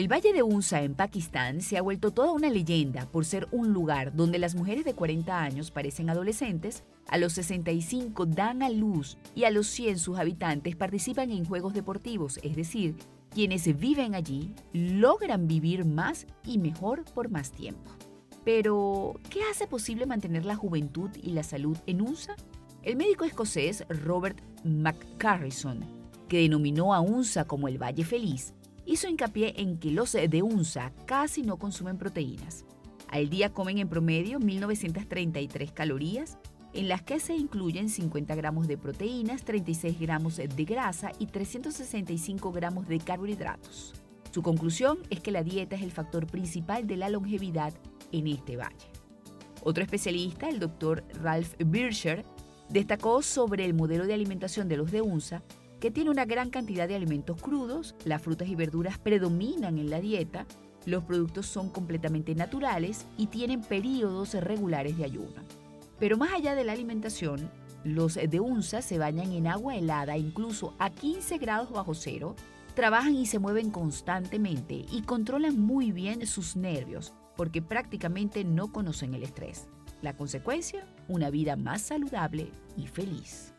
El Valle de Unsa en Pakistán se ha vuelto toda una leyenda por ser un lugar donde las mujeres de 40 años parecen adolescentes, a los 65 dan a luz y a los 100 sus habitantes participan en juegos deportivos, es decir, quienes viven allí logran vivir más y mejor por más tiempo. Pero, ¿qué hace posible mantener la juventud y la salud en UNSA? El médico escocés Robert McCarrison, que denominó a UNSA como el Valle Feliz, hizo hincapié en que los de UNSA casi no consumen proteínas. Al día comen en promedio 1.933 calorías, en las que se incluyen 50 gramos de proteínas, 36 gramos de grasa y 365 gramos de carbohidratos. Su conclusión es que la dieta es el factor principal de la longevidad en este valle. Otro especialista, el doctor Ralph Bircher, destacó sobre el modelo de alimentación de los de UNSA que tiene una gran cantidad de alimentos crudos, las frutas y verduras predominan en la dieta, los productos son completamente naturales y tienen periodos regulares de ayuno. Pero más allá de la alimentación, los de UNSA se bañan en agua helada incluso a 15 grados bajo cero, trabajan y se mueven constantemente y controlan muy bien sus nervios porque prácticamente no conocen el estrés. La consecuencia, una vida más saludable y feliz.